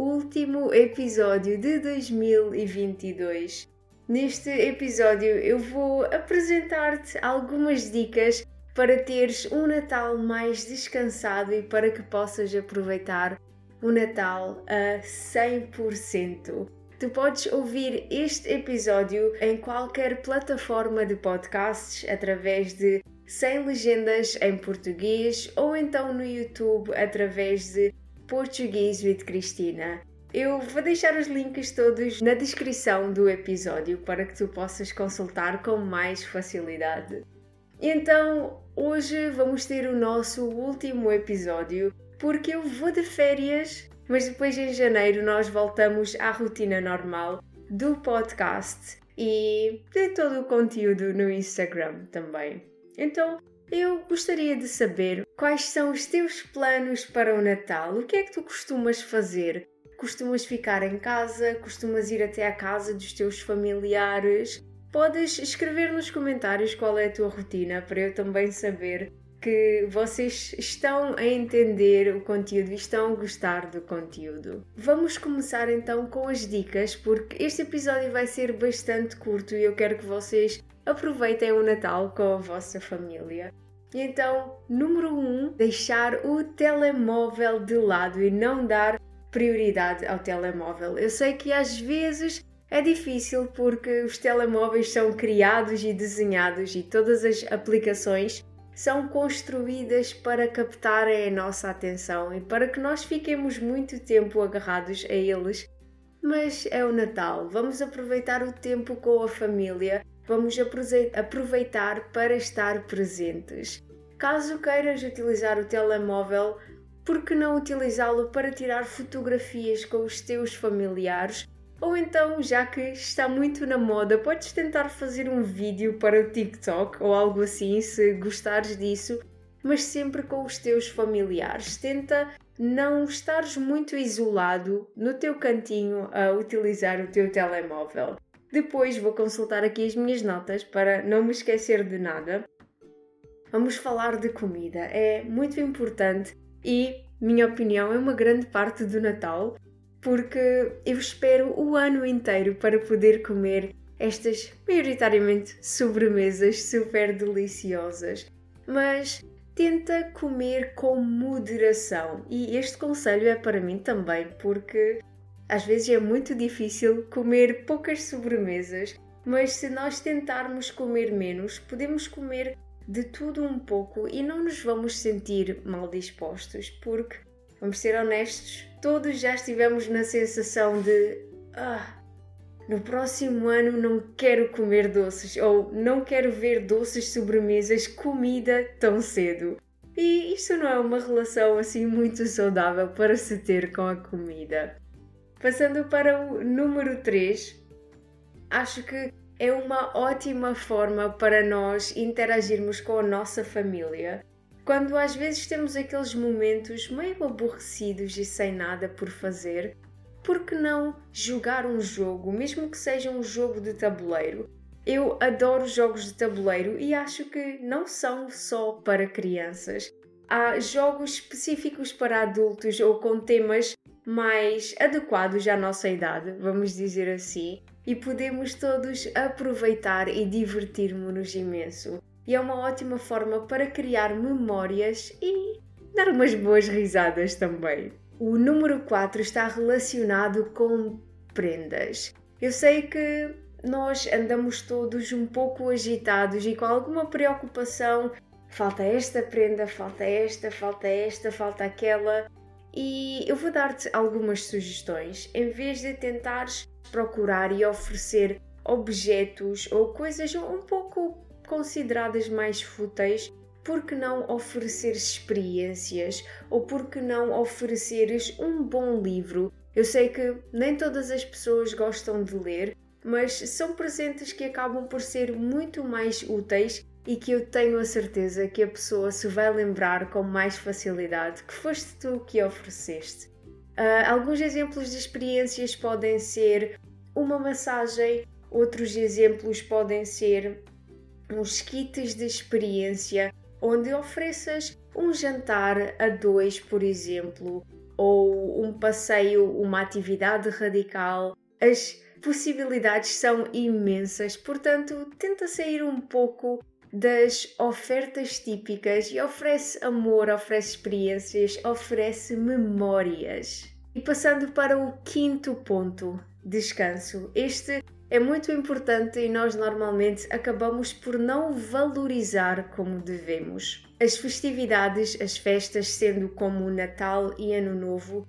último episódio de 2022. Neste episódio eu vou apresentar-te algumas dicas para teres um Natal mais descansado e para que possas aproveitar o Natal a 100%. Tu podes ouvir este episódio em qualquer plataforma de podcasts através de Sem Legendas em Português ou então no YouTube através de Português with Cristina. Eu vou deixar os links todos na descrição do episódio para que tu possas consultar com mais facilidade. Então, hoje vamos ter o nosso último episódio porque eu vou de férias, mas depois em janeiro nós voltamos à rotina normal do podcast e de todo o conteúdo no Instagram também. Então, eu gostaria de saber quais são os teus planos para o Natal. O que é que tu costumas fazer? Costumas ficar em casa? Costumas ir até à casa dos teus familiares? Podes escrever nos comentários qual é a tua rotina para eu também saber que vocês estão a entender o conteúdo e estão a gostar do conteúdo. Vamos começar então com as dicas, porque este episódio vai ser bastante curto e eu quero que vocês aproveitem o Natal com a vossa família. Então, número 1, um, deixar o telemóvel de lado e não dar prioridade ao telemóvel. Eu sei que às vezes é difícil porque os telemóveis são criados e desenhados e todas as aplicações são construídas para captarem a nossa atenção e para que nós fiquemos muito tempo agarrados a eles. Mas é o Natal, vamos aproveitar o tempo com a família vamos aproveitar para estar presentes. Caso queiras utilizar o telemóvel, por que não utilizá-lo para tirar fotografias com os teus familiares? Ou então, já que está muito na moda, podes tentar fazer um vídeo para o TikTok ou algo assim, se gostares disso, mas sempre com os teus familiares. Tenta não estares muito isolado no teu cantinho a utilizar o teu telemóvel. Depois vou consultar aqui as minhas notas para não me esquecer de nada. Vamos falar de comida. É muito importante e, minha opinião, é uma grande parte do Natal porque eu espero o ano inteiro para poder comer estas maioritariamente sobremesas super deliciosas. Mas tenta comer com moderação e este conselho é para mim também porque às vezes é muito difícil comer poucas sobremesas, mas se nós tentarmos comer menos, podemos comer de tudo um pouco e não nos vamos sentir mal dispostos, porque, vamos ser honestos, todos já estivemos na sensação de ah, no próximo ano não quero comer doces ou não quero ver doces sobremesas comida tão cedo. E isto não é uma relação assim muito saudável para se ter com a comida. Passando para o número 3, acho que é uma ótima forma para nós interagirmos com a nossa família. Quando às vezes temos aqueles momentos meio aborrecidos e sem nada por fazer, por que não jogar um jogo, mesmo que seja um jogo de tabuleiro? Eu adoro jogos de tabuleiro e acho que não são só para crianças. Há jogos específicos para adultos ou com temas mais adequados à nossa idade, vamos dizer assim, e podemos todos aproveitar e divertir-nos imenso. E é uma ótima forma para criar memórias e dar umas boas risadas também. O número 4 está relacionado com prendas. Eu sei que nós andamos todos um pouco agitados e com alguma preocupação. Falta esta prenda, falta esta, falta esta, falta aquela. E eu vou dar-te algumas sugestões. Em vez de tentares procurar e oferecer objetos ou coisas um pouco consideradas mais fúteis, por que não oferecer experiências ou por que não ofereceres um bom livro? Eu sei que nem todas as pessoas gostam de ler, mas são presentes que acabam por ser muito mais úteis e que eu tenho a certeza que a pessoa se vai lembrar com mais facilidade que foste tu que ofereceste. Uh, alguns exemplos de experiências podem ser uma massagem, outros exemplos podem ser uns kits de experiência onde ofereças um jantar a dois, por exemplo, ou um passeio, uma atividade radical. As possibilidades são imensas, portanto, tenta sair um pouco das ofertas típicas e oferece amor, oferece experiências, oferece memórias. E passando para o quinto ponto, descanso. Este é muito importante e nós normalmente acabamos por não valorizar como devemos. As festividades, as festas, sendo como o Natal e Ano Novo,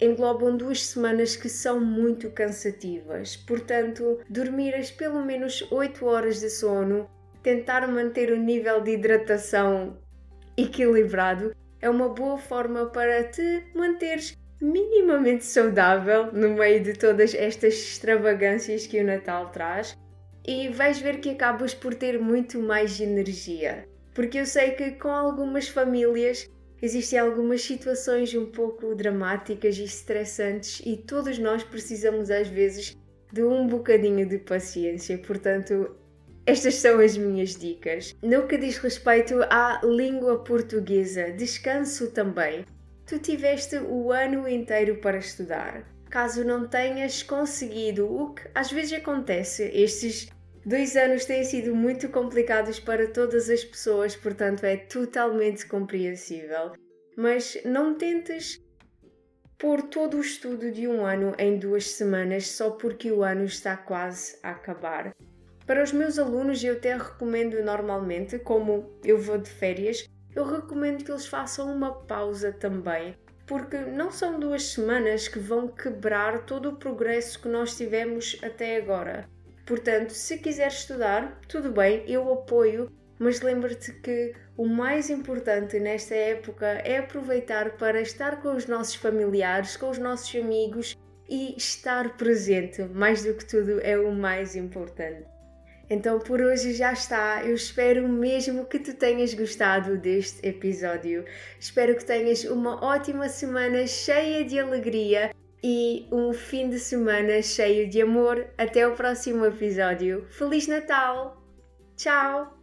englobam duas semanas que são muito cansativas. Portanto, dormiras pelo menos 8 horas de sono, tentar manter o nível de hidratação equilibrado é uma boa forma para te manteres minimamente saudável no meio de todas estas extravagâncias que o Natal traz e vais ver que acabas por ter muito mais energia. Porque eu sei que com algumas famílias existem algumas situações um pouco dramáticas e estressantes e todos nós precisamos às vezes de um bocadinho de paciência. Portanto, estas são as minhas dicas. No que diz respeito à língua portuguesa, descanso também tu tiveste o ano inteiro para estudar. Caso não tenhas conseguido, o que às vezes acontece, estes dois anos têm sido muito complicados para todas as pessoas, portanto é totalmente compreensível. Mas não tentes pôr todo o estudo de um ano em duas semanas só porque o ano está quase a acabar. Para os meus alunos, eu até recomendo normalmente, como eu vou de férias, eu recomendo que eles façam uma pausa também, porque não são duas semanas que vão quebrar todo o progresso que nós tivemos até agora. Portanto, se quiser estudar, tudo bem, eu apoio, mas lembra-te que o mais importante nesta época é aproveitar para estar com os nossos familiares, com os nossos amigos e estar presente. Mais do que tudo, é o mais importante. Então por hoje já está. Eu espero mesmo que tu tenhas gostado deste episódio. Espero que tenhas uma ótima semana cheia de alegria e um fim de semana cheio de amor. Até o próximo episódio. Feliz Natal! Tchau!